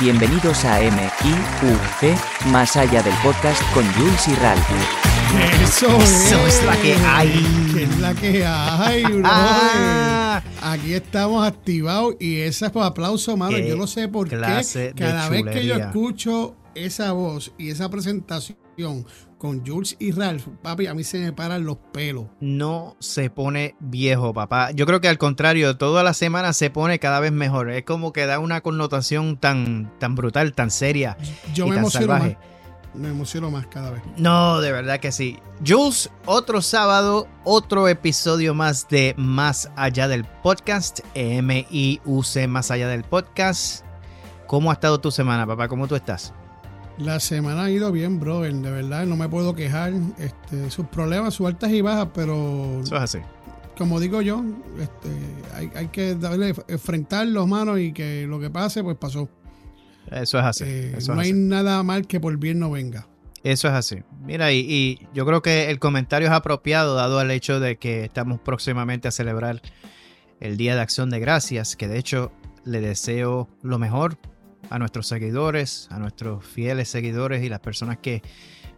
Bienvenidos a MIUC, más allá del podcast con Jules y Ralph. Eso, Eso es la que hay. Que es la que hay, bro. Ah. Aquí estamos activados y ese aplauso, mano. Yo no sé por qué. Cada vez que yo escucho esa voz y esa presentación con Jules y Ralph, papi, a mí se me paran los pelos. No se pone viejo, papá. Yo creo que al contrario, toda la semana se pone cada vez mejor. Es como que da una connotación tan, tan brutal, tan seria. Yo y me tan emociono salvaje. más. Me emociono más cada vez. No, de verdad que sí. Jules, otro sábado, otro episodio más de Más Allá del Podcast. M-I-U-C, Más Allá del Podcast. ¿Cómo ha estado tu semana, papá? ¿Cómo tú estás? La semana ha ido bien, bro. De verdad, no me puedo quejar. Este, sus problemas, sus altas y bajas, pero Eso es así. como digo yo, este, hay, hay que darle, enfrentarlos, mano, y que lo que pase, pues pasó. Eso es así. Eh, eso, no es hay así. nada mal que por bien no venga. Eso es así. Mira, y, y yo creo que el comentario es apropiado dado al hecho de que estamos próximamente a celebrar el Día de Acción de Gracias, que de hecho le deseo lo mejor a nuestros seguidores, a nuestros fieles seguidores y las personas que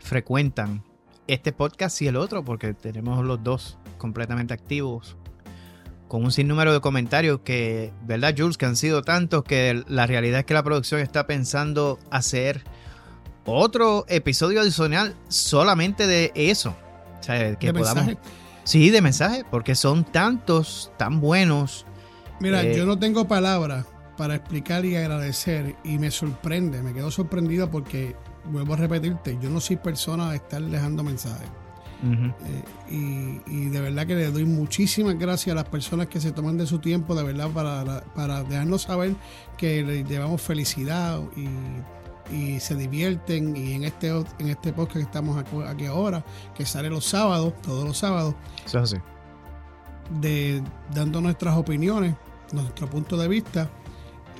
frecuentan este podcast y el otro, porque tenemos los dos completamente activos, con un sinnúmero de comentarios que, ¿verdad, Jules? Que han sido tantos que la realidad es que la producción está pensando hacer otro episodio adicional solamente de eso. O sea, que De podamos. mensaje. Sí, de mensaje, porque son tantos, tan buenos. Mira, Eh, yo no tengo palabras para explicar y agradecer y me sorprende, me quedo sorprendido porque, vuelvo a repetirte, yo no soy persona de estar dejando mensajes. Eh, y, y de verdad que le doy muchísimas gracias a las personas que se toman de su tiempo, de verdad, para, para dejarnos saber que le llevamos felicidad y, y se divierten. Y en este, en este podcast que estamos aquí- ahora, que sale los sábados, todos los sábados, Eso es así. de, dando nuestras opiniones, nuestro punto de vista.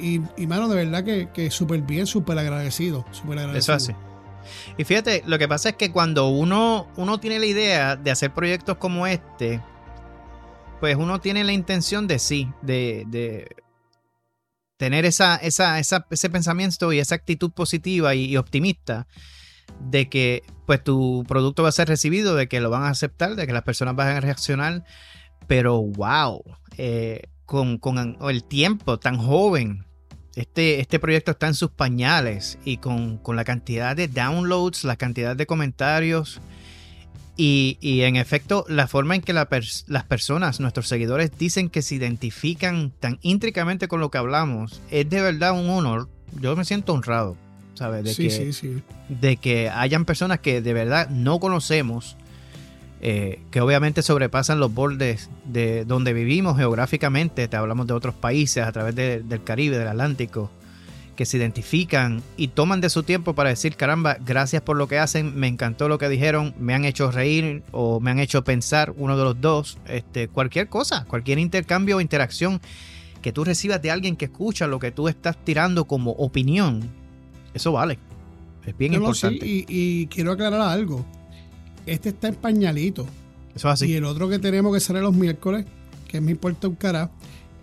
Y, mano, de verdad que, que súper bien, súper agradecido. Súper agradecido. Eso es así. Y fíjate, lo que pasa es que cuando uno, uno tiene la idea de hacer proyectos como este, pues uno tiene la intención de sí, de, de tener esa, esa, esa- ese pensamiento y esa actitud positiva y, y optimista de que pues tu producto va a ser recibido, de que lo van a aceptar, de que las personas van a reaccionar. Pero wow, eh, con, con el tiempo tan joven este, este proyecto está en sus pañales y con, con la cantidad de downloads, la cantidad de comentarios y, y en efecto la forma en que la pers- las personas, nuestros seguidores, dicen que se identifican tan íntricamente con lo que hablamos, es de verdad un honor. Yo me siento honrado, ¿sabes? De, Sí, que, sí, sí. de que hayan personas que de verdad no conocemos, eh, que obviamente sobrepasan los bordes de donde vivimos geográficamente, te hablamos de otros países a través de- del Caribe, del Atlántico, que se identifican y toman de su tiempo para decir, caramba, gracias por lo que hacen, me encantó lo que dijeron, me han hecho reír o me han hecho pensar, uno de los dos, este, cualquier cosa, cualquier intercambio o interacción que tú recibas de alguien que escucha lo que tú estás tirando como opinión, eso vale. Es bien No, no, sí, importante. y, y quiero aclarar algo. Este está en pañalito. Eso es así. Y el otro que tenemos que sale los miércoles, que me importa un cara,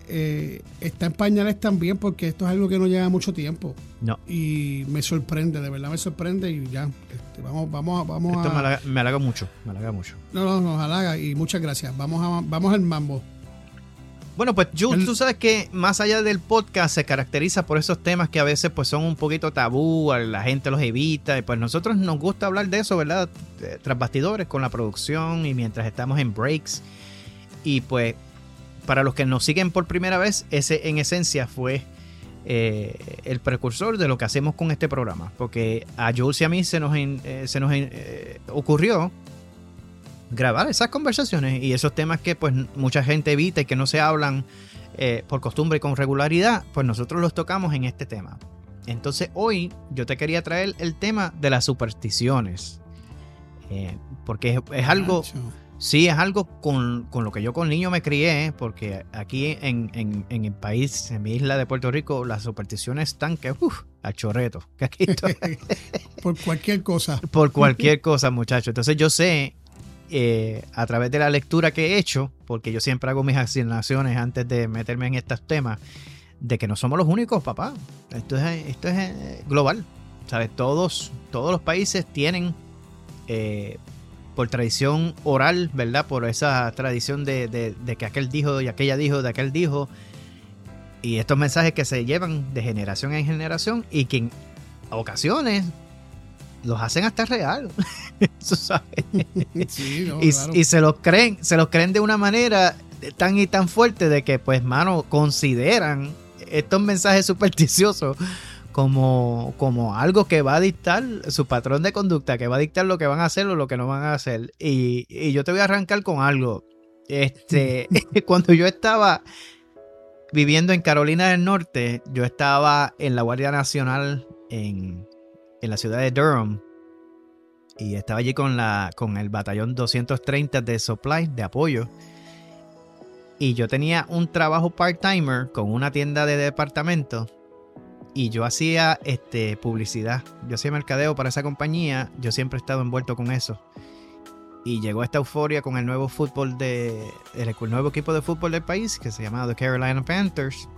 eh, está en pañales también porque esto es algo que no lleva mucho tiempo. No. Y me sorprende, de verdad me sorprende y ya. este, vamos, vamos, a- vamos Esto a. me halaga, me halaga mucho, me halaga mucho. No, no, nos halaga y muchas gracias. Vamos a, vamos al mambo. Bueno, pues Jules, tú sabes que más allá del podcast se caracteriza por esos temas que a veces pues son un poquito tabú, la gente los evita, y pues nosotros nos gusta hablar de eso, ¿verdad? Tras bastidores con la producción y mientras estamos en breaks. Y pues para los que nos siguen por primera vez, ese en esencia fue eh, el precursor de lo que hacemos con este programa. Porque a Jules y a mí se nos, eh, se nos eh, ocurrió grabar esas conversaciones y esos temas que pues mucha gente evita y que no se hablan eh, por costumbre y con regularidad, pues nosotros los tocamos en este tema. Entonces hoy yo te quería traer el tema de las supersticiones. Eh, porque es, es algo, sí, es algo con, con lo que yo con niño me crié, porque aquí en, en- en el país, en mi isla de Puerto Rico, las supersticiones están que, uff, a chorreto. Que aquí estoy- Por cualquier cosa. por cualquier cosa, muchachos. Entonces yo sé, eh, a través de la lectura que he hecho, porque yo siempre hago mis asignaciones antes de meterme en estos temas, de que no somos los únicos, papá. Esto es, esto es eh, global. ¿Sabes? Todos, todos los países tienen, eh, por tradición oral, ¿verdad? Por esa tradición de, de, de, que aquel dijo y aquella dijo, de aquel dijo. Y estos mensajes que se llevan de generación en generación y que en ocasiones los hacen hasta real. ¿sabes? Sí, no, y, claro. y, se los creen, se los creen de una manera tan y tan fuerte de que, pues, mano, consideran estos mensajes supersticiosos como, como algo que va a dictar su patrón de conducta, que va a dictar lo que van a hacer o lo que no van a hacer. Y, y yo te voy a arrancar con algo. Este, cuando yo estaba viviendo en Carolina del Norte, yo estaba en la Guardia Nacional en, en la ciudad de Durham. Y estaba allí con, la, con el batallón 230 de supply, de apoyo. Y yo tenía un trabajo part-timer con una tienda de departamento. Y yo hacía este, publicidad. Yo hacía mercadeo para esa compañía. Yo siempre he estado envuelto con eso. Y llegó esta euforia con el nuevo fútbol de. El, nuevo equipo de fútbol del país que se llamaba The Carolina Panthers.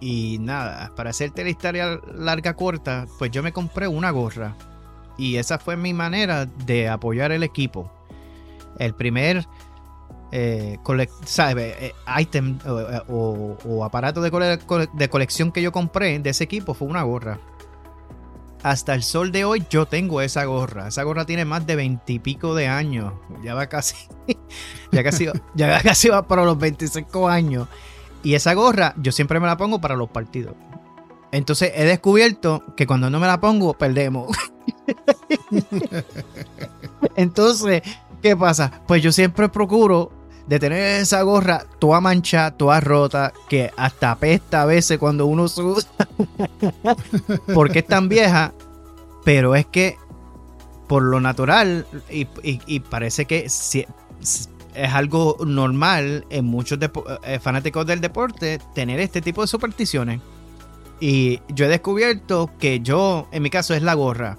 Y nada, para hacerte la historia larga corta, pues yo me compré una gorra. Y esa fue mi manera de apoyar el equipo. El primer eh, eh, item o, aparato de, de colección que yo compré de ese equipo fue una gorra. Hasta el sol de hoy yo tengo esa gorra. Esa gorra tiene más de veintipico de años. Ya va casi. ya casi, ya casi va para los 25 años. Y esa gorra yo siempre me la pongo para los partidos. Entonces he descubierto que cuando no me la pongo, perdemos. Entonces, ¿qué pasa? Pues yo siempre procuro de tener esa gorra toda manchada, toda rota, que hasta apesta a veces cuando uno suda. Porque es tan vieja, pero es que por lo natural, y, y, y parece que si, es algo normal en muchos eh, fanáticos del deporte tener este tipo de supersticiones. Y yo he descubierto que yo, en mi caso, es la gorra.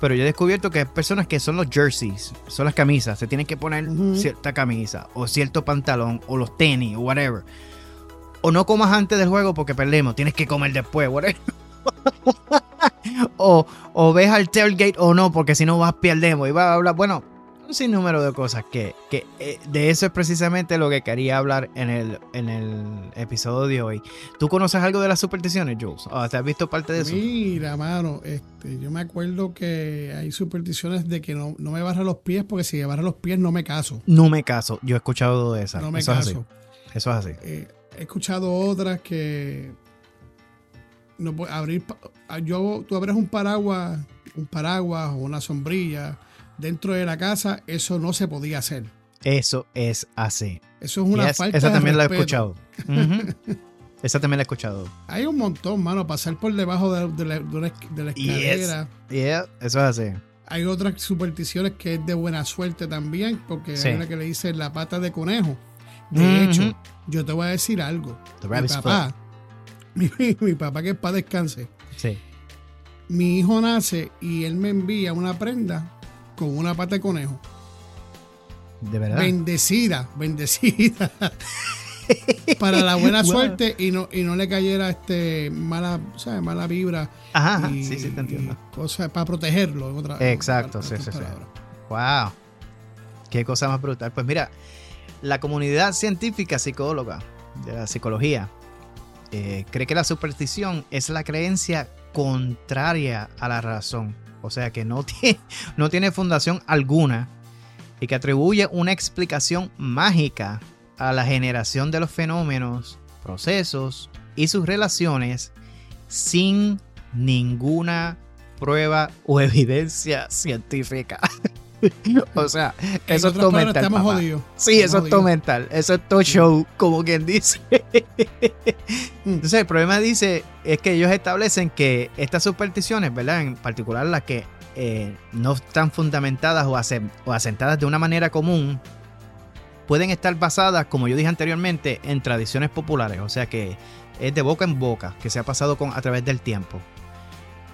Pero yo he descubierto que hay personas que son los jerseys, son las camisas. Se tienen que poner cierta camisa, o cierto pantalón, o los tenis, o whatever. O no comas antes del juego porque perdemos, tienes que comer después, whatever. o, o ves al tailgate o no, porque si no vas, perdemos. Y va a hablar, bueno, un sinnúmero de cosas que, que eh, de eso es precisamente lo que quería hablar en el, en el episodio de hoy. ¿Tú conoces algo de las supersticiones, Jules? ¿O ¿Te has visto parte de eso? Mira, mano, este, yo me acuerdo que hay supersticiones de que no, no me barra los pies porque si me barra los pies no me caso. No me caso, yo he escuchado de esas. No me eso caso. Es. Eso es así. Eh, he escuchado otras que no puede abrir yo tú abres un paraguas un paraguas o una sombrilla dentro de la casa, eso no se podía hacer. Eso es así. Eso es una Yes, falta Esa de también la he escuchado. Esa también la he escuchado. Hay un montón, mano, pasar por debajo de, de la, de la- la Yes. escalera. Yeah, eso es así. Hay otras supersticiones que es de buena suerte también, porque Sí. hay una que le dice la pata de conejo. De hecho, yo te voy a decir algo. The Mi papá, mi, mi papá que es para descanse, Sí. mi hijo nace y él me envía una prenda con una pata de conejo. De verdad. Bendecida, bendecida. para la buena Wow. suerte y no, y no le cayera este mala, ¿sabes? mala vibra. Ajá, y- Sí, sí, te entiendo. y cosas para protegerlo. en otra- Exacto, en sí, sí, sí. palabras. Wow. Qué cosa más brutal. Pues mira, la comunidad científica psicóloga de la psicología eh, cree que la superstición es la creencia contraria a la razón. O sea que no tiene, no tiene fundación alguna y que atribuye una explicación mágica a la generación de los fenómenos, procesos y sus relaciones sin ninguna prueba o evidencia científica. o sea, eso es todo mental. estamos papá. jodidos. Sí, eso es todo mental. Eso es todo show, como quien dice. Entonces, el problema dice es que ellos establecen que estas supersticiones, ¿verdad? En particular las que eh, no están fundamentadas o, asen- o asentadas de una manera común, pueden estar basadas, como yo dije anteriormente, en tradiciones populares. O sea que es de boca en boca, que se ha pasado con, a través del tiempo.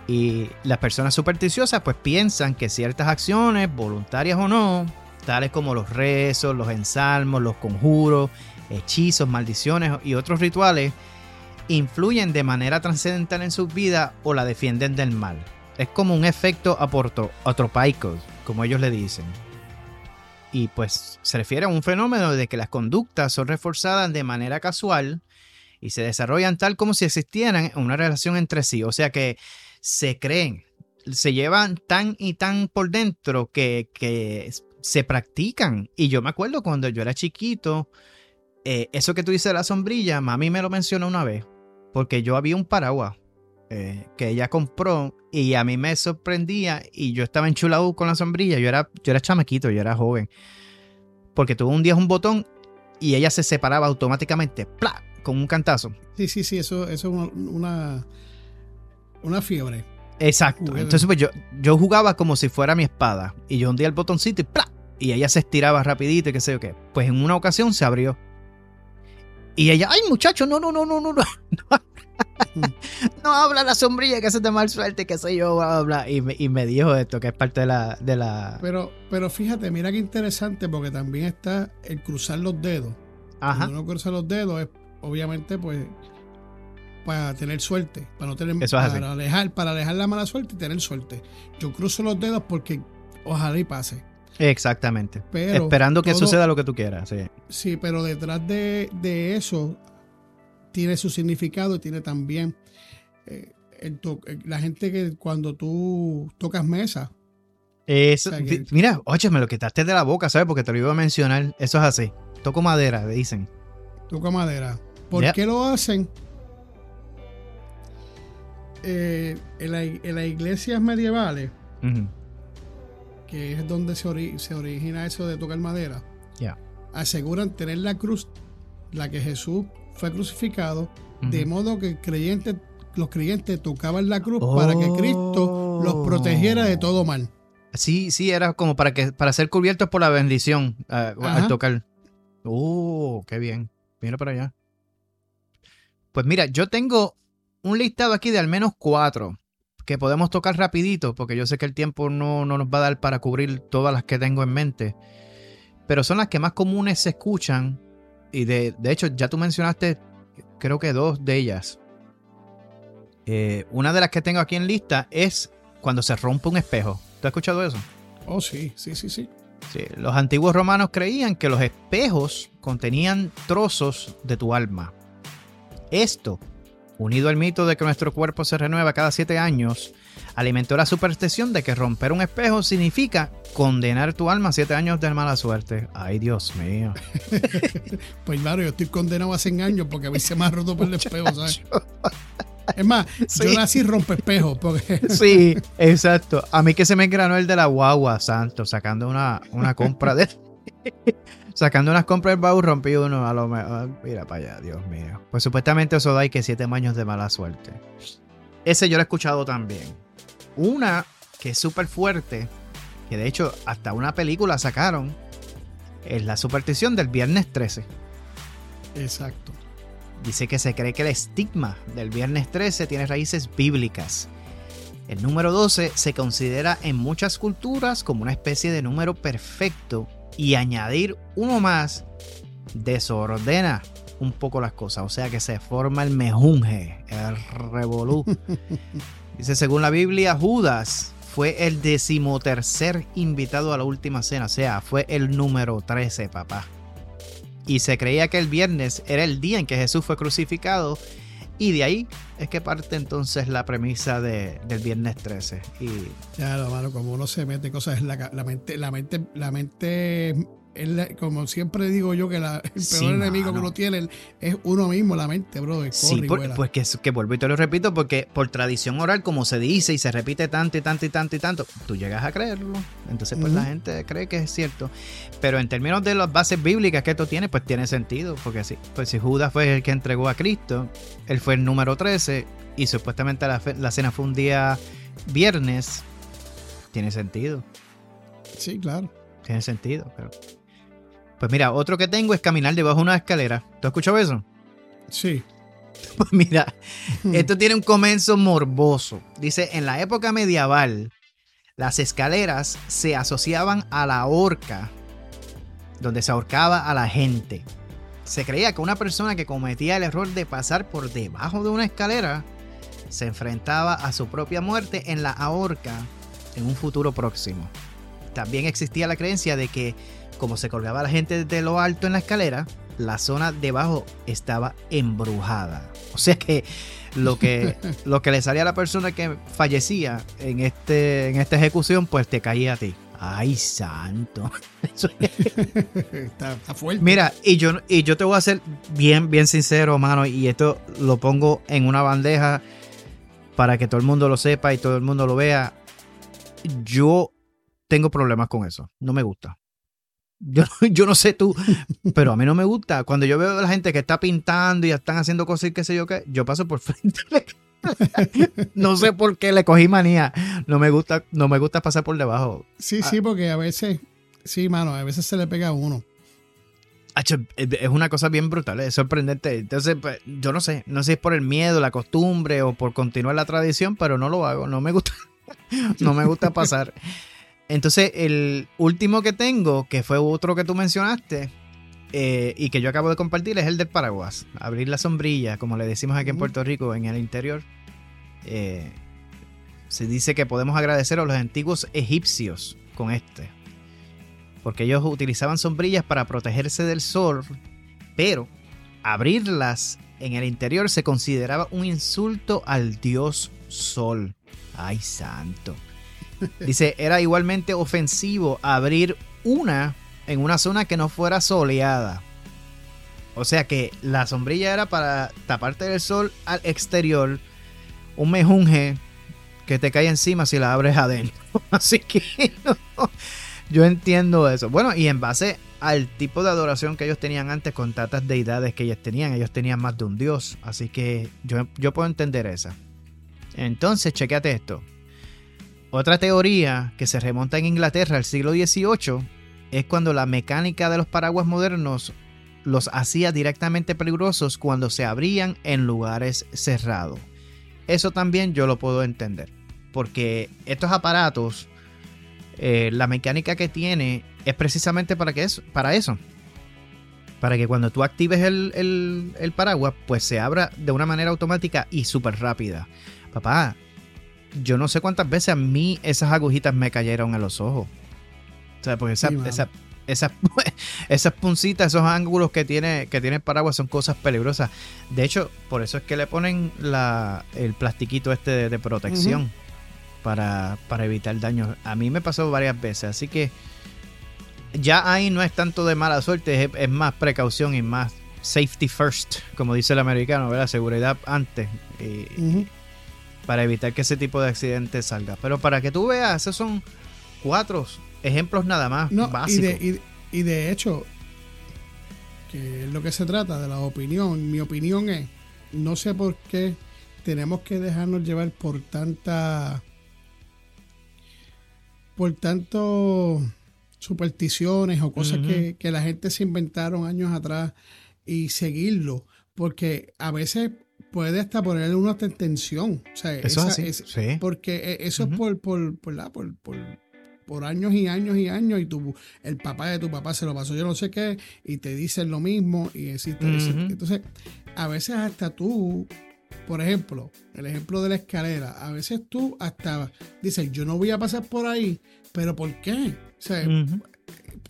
Y las personas supersticiosas pues piensan que ciertas acciones, voluntarias o no, tales como los rezos, los ensalmos, los conjuros, hechizos, maldiciones y otros rituales, influyen de manera trascendental en su vida o la defienden del mal. Es como un efecto atropaico, como ellos le dicen. Y pues se refiere a un fenómeno de que las conductas son reforzadas de manera casual y se desarrollan tal como si existieran una relación entre sí. O sea que se creen, se llevan tan y tan por dentro que, que se practican. Y yo me acuerdo cuando yo era chiquito, eh, eso que tú dices de la sombrilla, mami me lo mencionó una vez, porque yo había un paraguas eh, que ella compró y a mí me sorprendía y yo estaba enchulado con la sombrilla, yo era, yo era chamaquito, yo era joven, porque tuvo un día un botón y ella se separaba automáticamente, ¡plá! con un cantazo. Sí, sí, sí, eso, eso es una, una fiebre. Exacto. Entonces, pues yo, yo jugaba como si fuera mi espada. Y yo hundía el botoncito y ¡plá! Y ella se estiraba rapidito y qué sé yo qué. Pues en una ocasión se abrió. Y ella, ay muchacho, no, no, no, no, no, no. No, habla la sombrilla que se te mal suerte, que sé yo, bla, Y me, y me dijo esto, que es parte de la, de la... Pero, pero fíjate, mira qué interesante, porque también está el cruzar los dedos. Ajá. Cuando uno cruza los dedos es, obviamente, pues, para tener suerte, para no tener para alejar, para alejar la mala suerte y tener suerte. Yo cruzo los dedos porque ojalá y pase. Exactamente. Esperando que suceda lo que tú quieras. Sí, sí pero detrás de, eso tiene su significado y tiene también eh, la gente que cuando tú tocas mesa. Eso, mira, oye, me lo quitaste de la boca, ¿sabes? Porque te lo iba a mencionar. Eso es así. Toco madera, dicen. Toco madera. ¿Por qué lo hacen? Eh, en, las iglesias medievales, que es donde se, se, origina eso de tocar madera, aseguran tener la cruz, la que Jesús fue crucificado, de modo que creyente, los creyentes tocaban la cruz para que Cristo los protegiera de todo mal. Sí, sí, era como para que para ser cubiertos por la bendición al tocar. Oh, qué bien. Mira para allá. Pues mira, yo tengo un listado aquí de al menos cuatro que podemos tocar rapidito, porque yo sé que el tiempo no, nos va a dar para cubrir todas las que tengo en mente, pero son las que más comunes se escuchan y de, hecho ya tú mencionaste creo que dos de ellas. Eh, una de las que tengo aquí en lista es cuando se rompe un espejo. ¿Tú has escuchado eso? Oh, sí, sí, sí, sí. Sí, los antiguos romanos creían que los espejos contenían trozos de tu alma. Esto unido al mito de que nuestro cuerpo se renueva cada siete años, alimentó la superstición de que romper un espejo significa condenar tu alma a siete años de mala suerte. Ay, Dios mío. pues claro, yo estoy condenado hace años porque a mí se me ha roto por el espejo, ¿sabes? Es más, yo nací rompe espejo. Porque... Sí, exacto. A mí que se me engranó el de la guagua, santo, sacando una, una compra de sacando unas compras del baúl, rompí uno a lo mejor. Mira para allá, Dios mío. Pues supuestamente eso da y que siete años de mala suerte. Ese yo lo he escuchado también. Una que es súper fuerte, que de hecho hasta una película sacaron, es la superstición del viernes 13. Exacto. Dice que se cree que el estigma del viernes 13 tiene raíces bíblicas. El número 12 se considera en muchas culturas como una especie de número perfecto y añadir uno más desordena un poco las cosas. O sea que se forma el mejunje, el revolú. Dice, según la Biblia, Judas fue el decimotercer invitado a la última cena. O sea, fue el número 13, papá. Y se creía que el viernes era el día en que Jesús fue crucificado y de ahí es que parte entonces la premisa de, del viernes 13. Y... Ya, lo como uno se mete cosas, la, la mente, la mente, la mente como siempre digo yo, que el peor enemigo que uno tiene es uno mismo, la mente, bro. Sí, pues que, que vuelvo y te lo repito, porque por tradición oral, como se dice y se repite tanto y tanto y tanto y tanto, tú llegas a creerlo. Entonces, pues la gente cree que es cierto. Pero en términos de las bases bíblicas que esto tiene, pues tiene sentido. Porque sí, pues si Judas fue el que entregó a Cristo, él fue el número 13 y supuestamente la, la cena fue un día viernes, tiene sentido. Sí, claro. Tiene sentido, pero pues mira, otro que tengo es caminar debajo de una escalera. ¿Tú has escuchado eso? Sí. Pues mira, esto tiene un comienzo morboso. Dice, en la época medieval, las escaleras se asociaban a la horca, donde se ahorcaba a la gente. se creía que una persona que cometía el error de pasar por debajo de una escalera se enfrentaba a su propia muerte en la ahorca en un futuro próximo. También existía la creencia de que como se colgaba la gente desde lo alto en la escalera, la zona debajo estaba embrujada. O sea que lo que, lo que le salía a la persona que fallecía en, este, en esta ejecución, pues te caía a ti. Ay, santo. está, fuerte. Mira, y yo, y yo te voy a ser bien, bien sincero, mano, y esto lo pongo en una bandeja para que todo el mundo lo sepa y todo el mundo lo vea. Yo tengo problemas con eso. No me gusta. Yo, yo no sé tú, pero a mí no me gusta. Cuando yo veo a la gente que está pintando y están haciendo cosas y qué sé yo qué, yo paso por frente no sé por qué le cogí manía. No me gusta, no me gusta pasar por debajo. Sí, sí, ah. porque a veces, sí, mano, a veces se le pega a uno. Es una cosa bien brutal, es sorprendente. Entonces, pues, yo no sé, no sé si es por el miedo, la costumbre o por continuar la tradición, pero no lo hago, no me gusta, no me gusta pasar. Entonces, el último que tengo, que fue otro que tú mencionaste, eh, y que yo acabo de compartir es el del paraguas. Abrir la sombrilla, como le decimos aquí en Puerto Rico, en el interior. Eh, se dice que podemos agradecer a los antiguos egipcios con este. Porque ellos utilizaban sombrillas para protegerse del sol, pero abrirlas en el interior se consideraba un insulto al dios sol. Ay, santo. Dice, era igualmente ofensivo abrir una en una zona que no fuera soleada. O sea que la sombrilla era para taparte del sol al exterior. Un mejunje que te cae encima si la abres adentro. Así que yo entiendo eso. Bueno, y en base al tipo de adoración que ellos tenían antes con tantas deidades que ellos tenían, ellos tenían más de un dios. Así que yo, yo puedo entender esa. Entonces, chequeate esto. Otra teoría que se remonta en Inglaterra al siglo XVIII es cuando la mecánica de los paraguas modernos los hacía directamente peligrosos cuando se abrían en lugares cerrados. Eso también yo lo puedo entender, porque estos aparatos, eh, la mecánica que tiene es precisamente para, que eso, para eso. Para que cuando tú actives el, el paraguas, pues se abra de una manera automática y súper rápida. Papá, yo no sé cuántas veces a mí esas agujitas me cayeron en los ojos. O sea, porque esa, esas puncitas, esos ángulos que tiene, que tiene el paraguas son cosas peligrosas. De hecho, por eso es que le ponen la, el plastiquito este de, protección para, para evitar daños. A mí me pasó varias veces, así que ya ahí no es tanto de mala suerte, es, más precaución y más safety first, como dice el americano, ¿verdad? Seguridad antes. Para evitar que ese tipo de accidentes salga. Pero para que tú veas, esos son cuatro ejemplos nada más básicos. Y de, hecho, que es lo que se trata de la opinión, mi opinión es, no sé por qué tenemos que dejarnos llevar por tanta por tanto supersticiones o cosas que, que, la gente se inventaron años atrás y seguirlo, porque a veces puede hasta ponerle una tensión. O sea, eso es Porque e, eso es por, por, por, por, por años y años y años y tu, el papá de tu papá se lo pasó yo no sé qué y te dicen lo mismo y existe, entonces a veces hasta tú por ejemplo el ejemplo de la escalera a veces tú hasta dices yo no voy a pasar por ahí pero ¿por qué? O sea,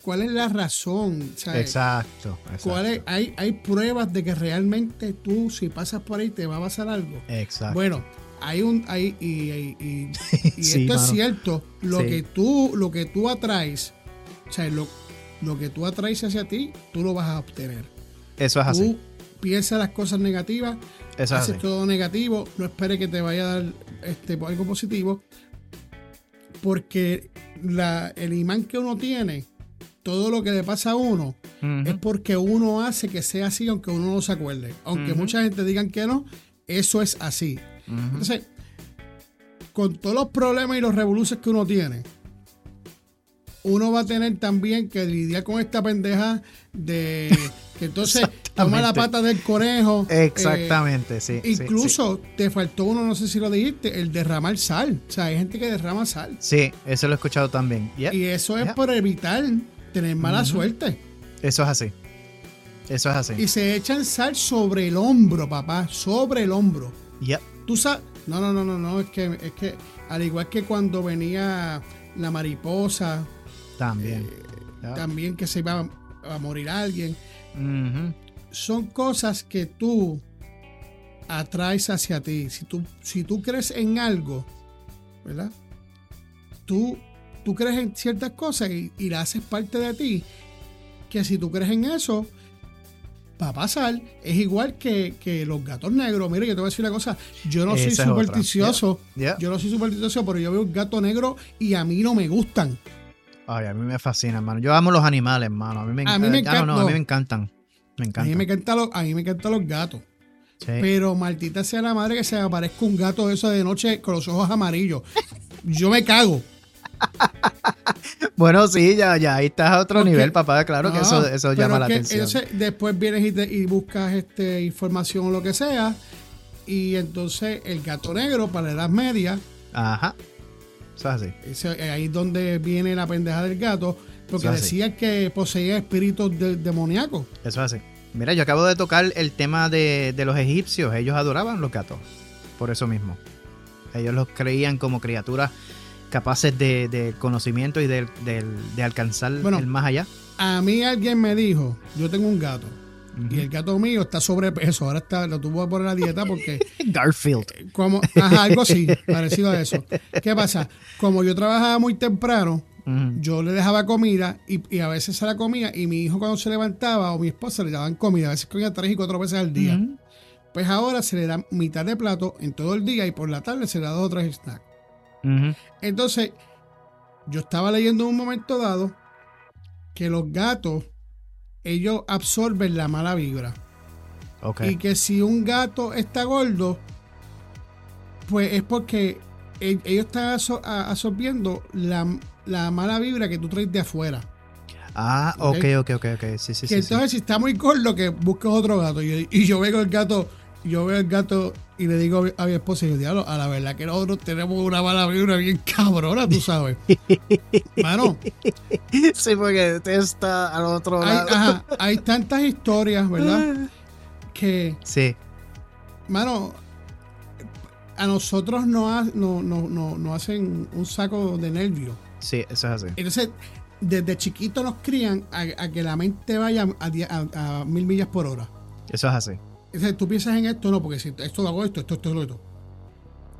¿cuál es la razón? exacto, ¿cuál hay, hay pruebas de que realmente tú si pasas por ahí te va a pasar algo. Exacto. Bueno hay un hay y, esto es cierto. Lo que tú lo que tú atraes o sea lo, lo que tú atraes hacia ti tú lo vas a obtener. Eso es tú piensas las cosas negativas eso haces todo negativo no esperes que te vaya a dar este algo positivo porque la, el imán que uno tiene todo lo que le pasa a uno es porque uno hace que sea así aunque uno no se acuerde aunque mucha gente digan que no eso es así entonces, con todos los problemas y los revoluciones que uno tiene, uno va a tener también que lidiar con esta pendeja de que entonces toma la pata del conejo. Exactamente, sí. Incluso te faltó uno, no sé si lo dijiste, el derramar sal. O sea, hay gente que derrama sal. Sí, eso lo he escuchado también. y eso es por evitar tener mala suerte. Eso es así. Eso es así. Y se echan sal sobre el hombro, papá, sobre el hombro. Yep. Tú sabes, no, no, no, no, no, es que, es que al igual que cuando venía la mariposa, También. eh, también que se iba a, a morir alguien, son cosas que tú atraes hacia ti. Si tú, si tú crees en algo, ¿verdad? Tú, tú crees en ciertas cosas y, y la haces parte de ti. Que si tú crees en eso, va a pasar. Es igual que, que los gatos negros. Mire, yo te voy a decir una cosa. Yo no soy Esa supersticioso. Yeah. Yo no soy supersticioso, pero yo veo un gato negro y a mí no me gustan. Ay, a mí me fascina, hermano. Yo amo los animales, hermano. A mí me, A mí me encantan. no, no, a mí me encantan. Me A mí me encantan los, a mí me encantan los gatos. Sí. Pero maldita sea la madre que se me aparezca un gato de eso de noche con los ojos amarillos. Yo me cago. Bueno, sí, ya, ya, ahí estás a otro Porque- nivel, papá. Claro que No, eso, eso llama la atención. entonces, después vienes y, te- y buscas este, información o lo que sea. Y entonces el gato negro para la edad media, Ajá. Eso es así. ese- ahí es donde viene la pendeja del gato. Porque Eso es así. decía que poseía espíritus de- demoníacos. Eso es así. Mira, yo acabo de tocar el tema de, de los egipcios. Ellos adoraban los gatos. Por eso mismo. Ellos los creían como criaturas capaces de, de conocimiento y de, alcanzar Bueno. el más allá. A mí alguien me dijo, yo tengo un gato. Y el gato mío está sobrepeso. Ahora está, lo tuvo que poner a dieta porque Garfield. Como, ajá, algo así, parecido a eso. ¿Qué pasa? Como yo trabajaba muy temprano, yo le dejaba comida y, y a veces se la comía y mi hijo cuando se levantaba o mi esposa le daban comida, a veces comía tres y cuatro veces al día. Pues ahora se le da mitad de plato en todo el día y por la tarde se le da dos o tres snacks. Entonces, yo estaba leyendo en un momento dado que los gatos, ellos absorben la mala vibra. Ok. Y que si un gato está gordo, pues es porque e- ellos están absorbiendo la, la mala vibra que tú traes de afuera. Ah, ok, Ok. ok, ok. Sí, sí, que sí. sí. entonces si está muy gordo, que busques otro gato. Y, y yo veo el gato, yo veo el gato y le digo a mi, esposa, y yo, diablo, a la verdad que nosotros tenemos una mala vibra bien cabrona, tú sabes. Mano, Sí, porque está al otro hay, lado. ajá, hay tantas historias, ¿verdad? Que Sí. Mano, a nosotros no, ha- no, no, no, no hacen un saco de nervios. Sí, eso es así. Entonces, desde chiquito nos crían a, a que la mente vaya a, die- a- a mil millas por hora. Eso es así. Tú piensas en esto, no, porque si esto lo hago esto, esto, esto, esto.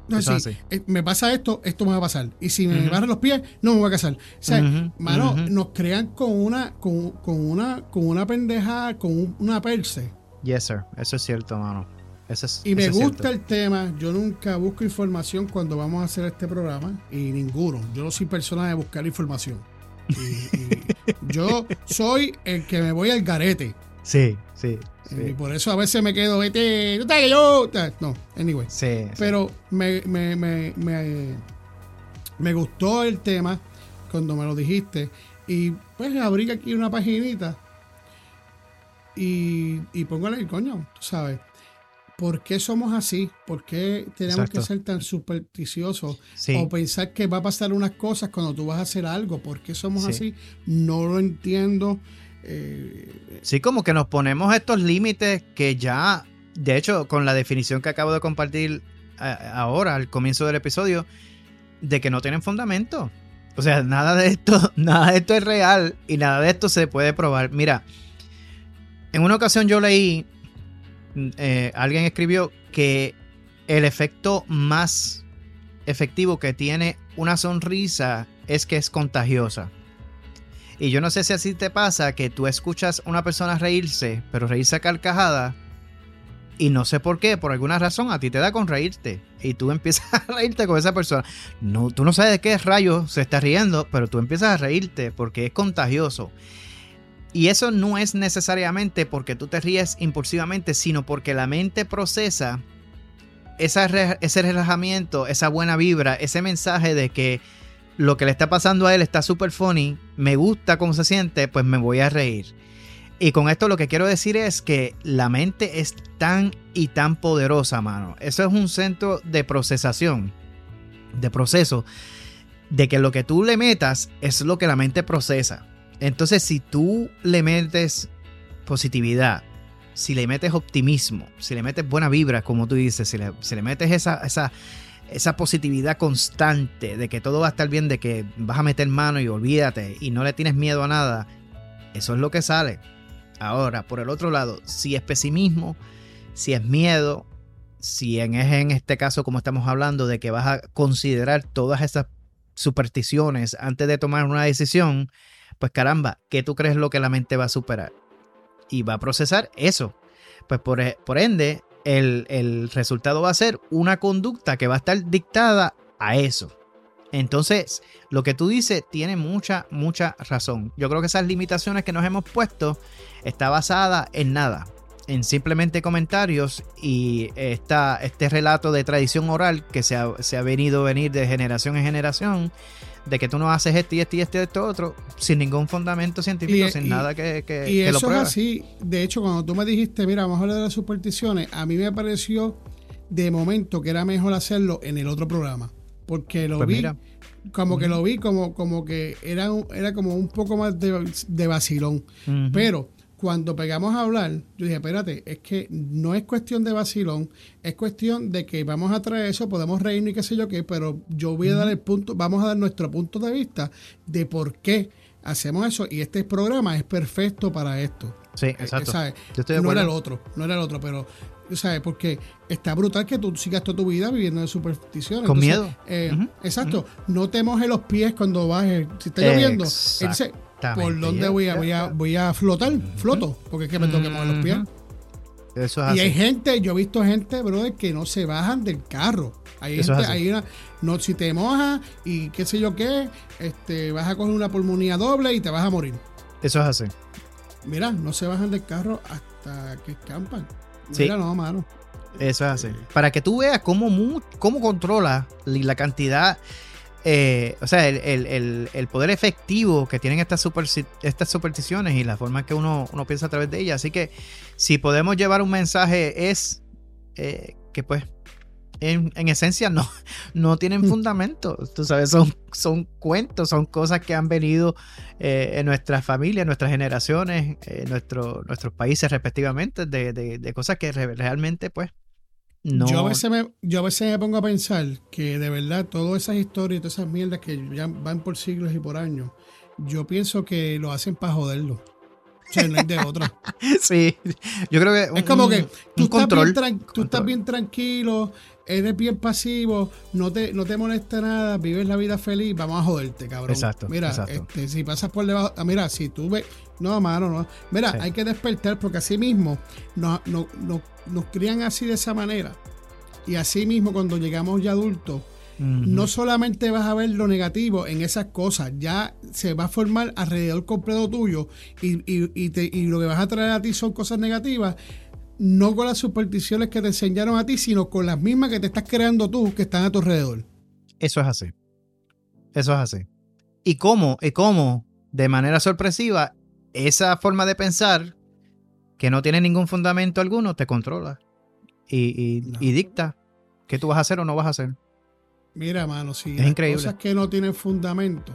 Eso es así. eh, me pasa esto, esto me va a pasar. Y si me Ujú. barran los pies, no me va a casar. O sea, Ujú, mano, nos crean con una, con, con una, con una pendeja, con un- una perse. Yes, sir. Eso es cierto, mano. Eso es, Y me eso gusta el tema. Yo nunca busco información cuando vamos a hacer este programa. Y ninguno. Yo no soy persona de buscar información. Y- y yo soy el que me voy al garete. Sí, sí. Y Sí. por eso a veces me quedo, vete, no que yo. No, anyway. Sí, sí. Pero me, me, me, me, me gustó el tema cuando me lo dijiste. Y pues abrí aquí una paginita y, y póngale el coño, tú sabes. ¿Por qué somos así? ¿Por qué tenemos Exacto. que ser tan supersticiosos? Sí. O pensar que va a pasar unas cosas cuando tú vas a hacer algo. ¿Por qué somos Sí. así? No lo entiendo. Eh, Sí, como que nos ponemos estos límites que ya, de hecho, con la definición que acabo de compartir a- ahora, al comienzo del episodio, de que no tienen fundamento. O sea, nada de esto, nada de esto es real y nada de esto se puede probar. Mira, en una ocasión yo leí, eh, alguien escribió que el efecto más efectivo que tiene una sonrisa es que es contagiosa. Y yo no sé si así te pasa que tú escuchas a una persona reírse, pero reírse a carcajada, y no sé por qué, por alguna razón a ti te da con reírte. Y tú empiezas a reírte con esa persona. No, tú no sabes de qué rayo se está riendo, pero tú empiezas a reírte porque es contagioso. Y eso no es necesariamente porque tú te ríes impulsivamente, sino porque la mente procesa ese relajamiento, esa buena vibra, ese mensaje de que lo que le está pasando a él está súper funny, me gusta cómo se siente, pues me voy a reír. Y con esto lo que quiero decir es que la mente es tan y tan poderosa, mano. Eso es un centro de procesación, de proceso, de que lo que tú le metas es lo que la mente procesa. Entonces, si tú le metes positividad, si le metes optimismo, si le metes buena vibra, como tú dices, si le, metes esa, esa, esa positividad constante de que todo va a estar bien, de que vas a meter mano y olvídate y no le tienes miedo a nada, eso es lo que sale. Ahora, por el otro lado, si es pesimismo, si es miedo, si en, es en este caso como estamos hablando de que vas a considerar todas esas supersticiones antes de tomar una decisión, pues caramba, ¿qué tú crees lo que la mente va a superar? Y va a procesar eso. Pues por, e, por ende, el, el resultado va a ser una conducta que va a estar dictada a eso. Entonces, lo que tú dices tiene mucha, mucha razón. Yo creo que esas limitaciones que nos hemos puesto está basada en nada, en simplemente comentarios y esta, este relato de tradición oral que se ha, se ha venido venir de generación en generación de que tú no haces esto y esto y esto y esto otro sin ningún fundamento científico, sin nada que, que, y eso es así. De hecho, cuando tú me dijiste, mira, vamos a hablar de las supersticiones, a mí me pareció de momento que era mejor hacerlo en el otro programa. Porque lo pues vi, como que lo vi como, como que era, era como un poco más de, de vacilón. Pero cuando pegamos a hablar, yo dije, espérate, es que no es cuestión de vacilón, es cuestión de que vamos a traer eso, podemos reírnos y qué sé yo qué, pero yo voy a dar el punto, vamos a dar nuestro punto de vista de por qué hacemos eso y este programa es perfecto para esto. Sí, eh, exacto. no era el otro, no era el otro, pero ¿sabes? Porque está brutal que tú sigas toda tu vida viviendo de supersticiones. Con miedo. Eh, exacto. No te mojes los pies cuando bajes. Si está lloviendo, ¿por dónde voy a, voy a, voy a flotar? Floto, porque es que me tengo que mojar los pies. Eso es y hay gente, yo he visto gente, brother, que no se bajan del carro. Hay gente, hay una, no, si te mojas y qué sé yo qué, este, vas a coger una pulmonía doble y te vas a morir. Eso es así. Mira, no se bajan del carro hasta que escampan. Mira, no, mano. Eso es así. Para que tú veas cómo, cómo controla la cantidad, eh, o sea, el, poder efectivo que tienen estas, estas supersticiones y la forma que uno, uno piensa a través de ellas. Así que si podemos llevar un mensaje es eh, que pues en, esencia no, no tienen mm. fundamento. Tú sabes, son, son cuentos, son cosas que han venido eh, en nuestras familias, en nuestras generaciones, en nuestro, nuestros países respectivamente, de, de, cosas que realmente pues no. Yo a, veces me, yo a veces me pongo a pensar que de verdad todas esas historias, todas esas mierdas que ya van por siglos y por años, yo pienso que lo hacen para joderlo. O sea, no hay de otra. sí, yo creo que. es como que tú, estás, bien, tú estás bien tranquilo, eres bien pasivo, no te, no te molesta nada, vives la vida feliz, vamos a joderte, cabrón. Exacto. Mira, Este, si pasas por debajo, ah, mira, si tú ves, no, mano, no. Mira, hay que despertar porque así mismo nos, nos crían así de esa manera. Y así mismo cuando llegamos ya adultos, no solamente vas a ver lo negativo en esas cosas, ya se va a formar alrededor completo tuyo y, y, y, te, y lo que vas a traer a ti son cosas negativas no con las supersticiones que te enseñaron a ti, sino con las mismas que te estás creando tú, que están a tu alrededor. Eso es así. Eso es así. ¿Y cómo? ¿Y cómo? De manera sorpresiva, esa forma de pensar, que no tiene ningún fundamento alguno, te controla y, dicta qué tú vas a hacer o no vas a hacer. Mira, mano, si es increíble. cosas que no tienen fundamento,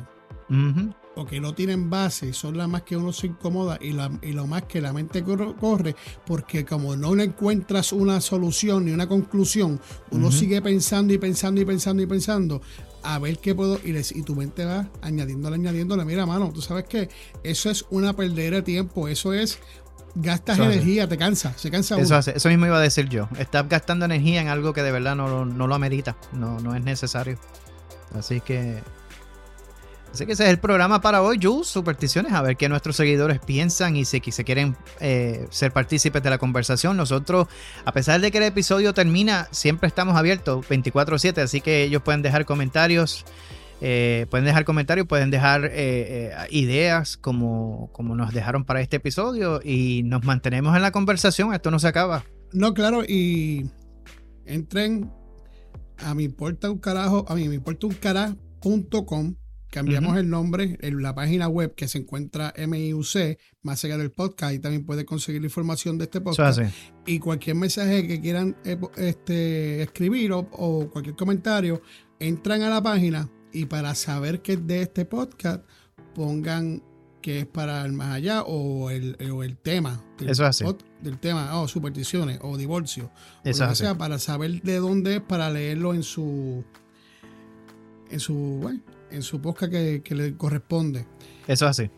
o que no tienen base son las más que uno se incomoda y, la, y lo más que la mente corre, porque como no le encuentras una solución ni una conclusión, uno sigue pensando y pensando y pensando y pensando a ver qué puedo y, y tu mente va añadiéndole, añadiéndole. Mira, mano, tú sabes que eso es una perder de tiempo, eso es gastas energía, te cansa, se cansa uno. Eso, eso mismo iba a decir yo. Estás gastando energía en algo que de verdad no, no lo amerita, no, no es necesario. Así que Así que ese es el programa para hoy, Jules, Supersticiones, a ver qué nuestros seguidores piensan y si se quieren eh, ser partícipes de la conversación. Nosotros, a pesar de que el episodio termina, siempre estamos abiertos 24/7, así que ellos pueden dejar comentarios, eh, pueden dejar comentarios, pueden dejar eh, ideas como, como nos dejaron para este episodio y nos mantenemos en la conversación, esto no se acaba. No, claro, y entren a mi importa un carajo, a mí me importa un carajo.com Cambiamos el nombre en la página web que se encuentra MIUC, más allá del podcast, y también puede conseguir información de este podcast. Y cualquier mensaje que quieran eh, este, escribir o, cualquier comentario, entran a la página y para saber qué es de este podcast, pongan que es para el más allá o el, o el tema del, Eso es así. del tema, o supersticiones o divorcio. o Eso que así. sea, para saber de dónde es, para leerlo en su en su bueno, en su podcast que, le corresponde. Eso es así.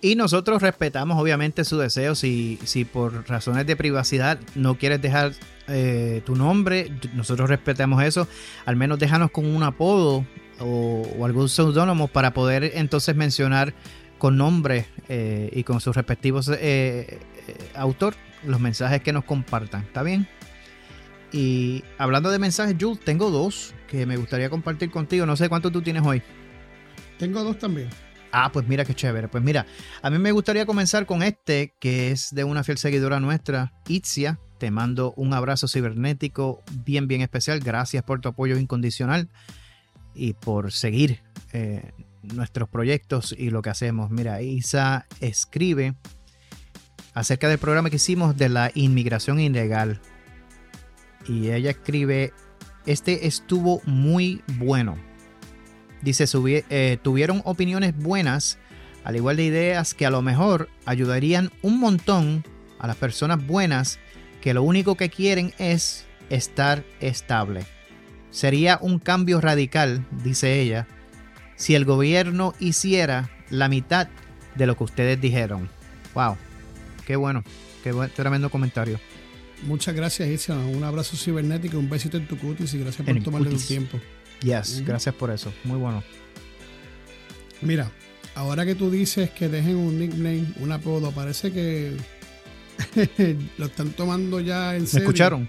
Y nosotros respetamos obviamente su deseo. Si, si por razones de privacidad no quieres dejar eh, tu nombre, nosotros respetamos eso. Al menos déjanos con un apodo o, o algún seudónimo para poder entonces mencionar con nombre eh, y con sus respectivos eh, eh, autor los mensajes que nos compartan. ¿Está bien? Y hablando de mensajes, Jules, tengo dos que me gustaría compartir contigo. No sé cuántos tú tienes hoy. Tengo dos también. Ah, pues mira qué chévere. Pues mira, a mí me gustaría comenzar con este, que es de una fiel seguidora nuestra, Itzia. Te mando un abrazo cibernético bien, bien especial. Gracias por tu apoyo incondicional y por seguir eh, nuestros proyectos y lo que hacemos. Mira, Isa escribe acerca del programa que hicimos de la inmigración ilegal. Y ella escribe, este estuvo muy bueno. Dice, "Subi- eh, tuvieron opiniones buenas, al igual de ideas que a lo mejor ayudarían un montón a las personas buenas que lo único que quieren es estar estable. Sería un cambio radical, dice ella, si el gobierno hiciera la mitad de lo que ustedes dijeron. Wow, qué bueno, qué buen, tremendo comentario. Muchas gracias, Isra. Un abrazo cibernético, un besito en tu cutis y gracias por En tomarle tu cutis. tiempo. Yes, gracias por eso, muy bueno. Mira, ahora que tú dices que dejen un nickname, un apodo, parece que lo están tomando ya en ¿Me serio. escucharon?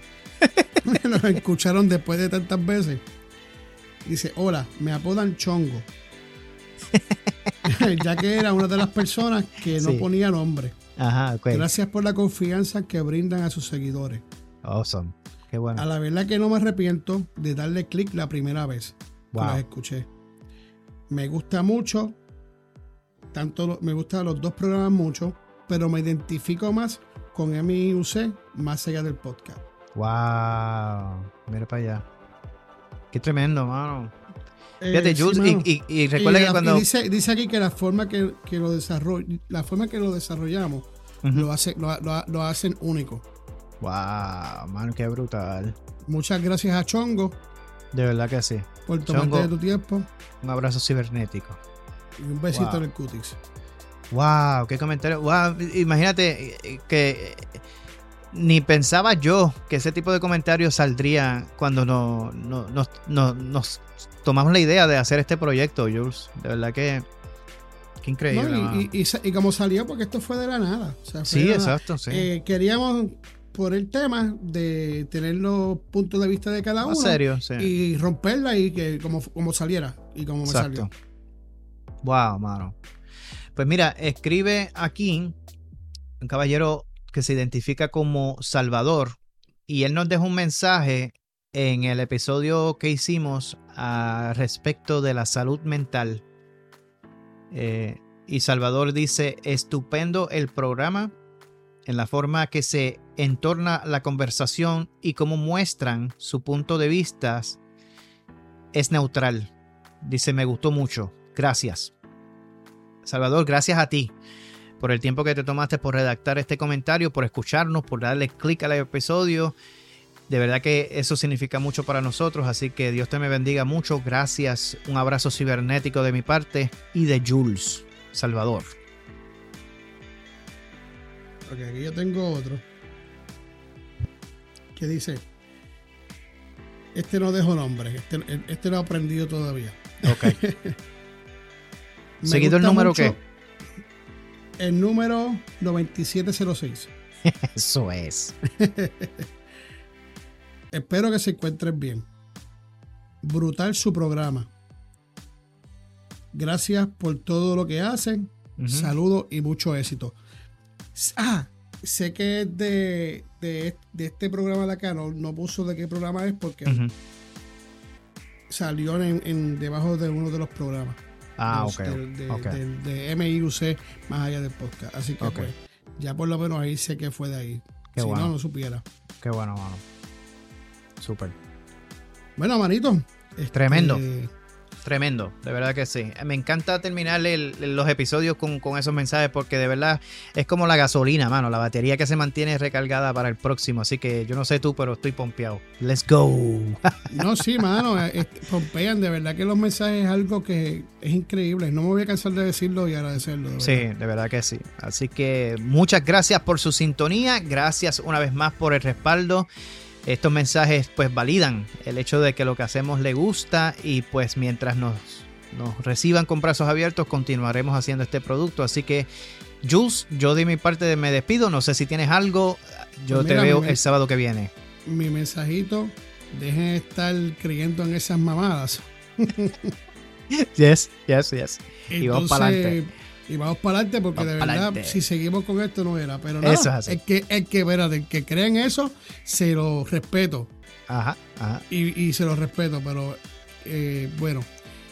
Nos escucharon después de tantas veces. Dice, hola, me apodan Chongo. ya que era una de las personas que no Sí. ponía nombre. Ajá, ok. Gracias por la confianza que brindan a sus seguidores. Awesome, qué bueno. A la verdad que no me arrepiento de darle clic la primera vez que Wow. las escuché. Me gusta mucho, tanto me gustan los dos programas mucho, pero me identifico más con MIUC más allá del podcast. Wow, mira para allá. Qué tremendo, mano. Eh, Fíjate, sí, Jules, y, y- y recuerda Y que la- cuando. dice, dice aquí que la forma que, que lo desarroll, la forma que lo desarrollamos lo, hace, lo, lo- lo hacen único. Wow, mano, qué brutal. Muchas gracias a Chongo De verdad que sí. por tomarte Chongo. de tu tiempo Un abrazo cibernético. y un besito Wow. en el cutis. Wow, qué comentario. Wow, imagínate eh, que eh, ni pensaba yo que ese tipo de comentarios saldrían cuando no, no- nos- no- nos tomamos la idea de hacer este proyecto, Jules. De verdad que. Qué increíble. No, y, y- y sa- y como salió, porque esto fue de la nada. o sea, fue sí, la exacto, sí. Eh, queríamos, por el tema de tener los puntos de vista de cada uno serio, sí. y romperla y que como, como saliera y como me salió. Wow, mano. Pues mira, escribe aquí un caballero que se identifica como Salvador y él nos deja un mensaje en el episodio que hicimos a respecto de la salud mental. Eh, y Salvador dice, estupendo el programa en la forma que se entorna la conversación y cómo muestran su punto de vista es neutral. Dice, me gustó mucho. Gracias. Salvador, gracias a ti por el tiempo que te tomaste por redactar este comentario, por escucharnos, por darle clic al episodio. De verdad que eso significa mucho para nosotros, así que Dios te me bendiga mucho. Gracias. Un abrazo cibernético de mi parte y de Jules, Salvador. Ok, aquí yo tengo otro. Que dice. Este no dejo nombre. Este, este no he aprendido todavía. Ok. Seguido el número qué? El número 9706. Eso es. Espero que se encuentren bien. Brutal su programa. Gracias por todo lo que hacen. Saludos y mucho éxito. Ah, sé que es de, de, de este programa de acá, no, no puso de qué programa es porque salió en, en- debajo de uno de los programas. Ah, de ok. de, ok. del- de MIUC más allá del podcast. Así que pues, ya por lo menos ahí sé que fue de ahí. Qué si bueno. no, no supiera. Qué bueno, mano. Súper. Bueno, manito. este, Tremendo. Tremendo, de verdad que sí. Me encanta terminar el- los episodios con, con esos mensajes porque de verdad es como la gasolina, mano, la batería que se mantiene recargada para el próximo. Así que yo no sé tú, pero estoy pompeado. Let's go. No, sí, mano, eh, este, pompean, de verdad que los mensajes es algo que es increíble. No me voy a cansar de decirlo y agradecerlo. de Sí, de verdad que sí. Así que muchas gracias por su sintonía, gracias una vez más por el respaldo. Estos mensajes pues validan el hecho de que lo que hacemos le gusta y pues mientras nos, nos reciban con brazos abiertos continuaremos haciendo este producto. Así que Jules, yo de mi parte me despido. No sé si tienes algo. Yo Pues te veo mi- el sábado que viene. Mi mensajito, dejen de estar creyendo en esas mamadas. Yes, yes, yes. Y vamos Entonces, pa'lante. Y vamos para adelante porque Vamos de verdad, si seguimos con esto no era. Pero nada, Eso es así. el que, el que, espérate, el que cree en eso, se lo respeto. Ajá, ajá. Y, y se lo respeto, pero eh, bueno,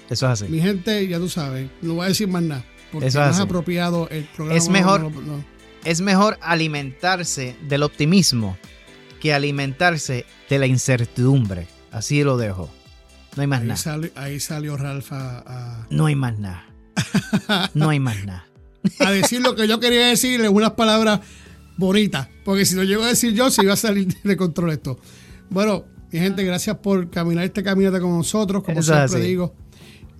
Eso es así. mi gente, ya tú sabes, no voy a decir más nada. Porque Eso no es es así. apropiado el programa. Es mejor- no, no, no. es mejor alimentarse del optimismo que alimentarse de la incertidumbre. Así lo dejo. No hay más Ahí, nada. sale- ahí salió Ralph a, a- No hay más nada. No hay más nada. a decir lo que yo quería decirle, unas palabras bonitas. Porque si lo llego a decir yo, se iba a salir de control esto. Bueno, mi gente, gracias por caminar este caminata con nosotros, como Eso siempre así. digo.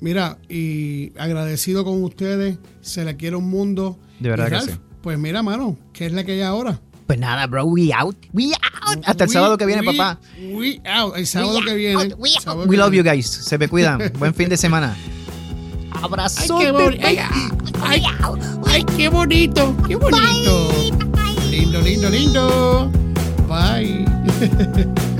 Mira, y agradecido con ustedes, se le quiere un mundo. De verdad Y que Ralph, sí. Pues mira, mano, ¿qué es la que hay ahora? Pues nada, bro, we out. We out. Hasta el sábado que viene, we- papá. We out. El sábado que viene. we out. sábado We que love you guys. Se me cuidan. Buen fin de semana. Ay, Abrazo. qué, boni- ay, ay, ay, qué bonito, qué bonito. Lindo, lindo, lindo. Bye.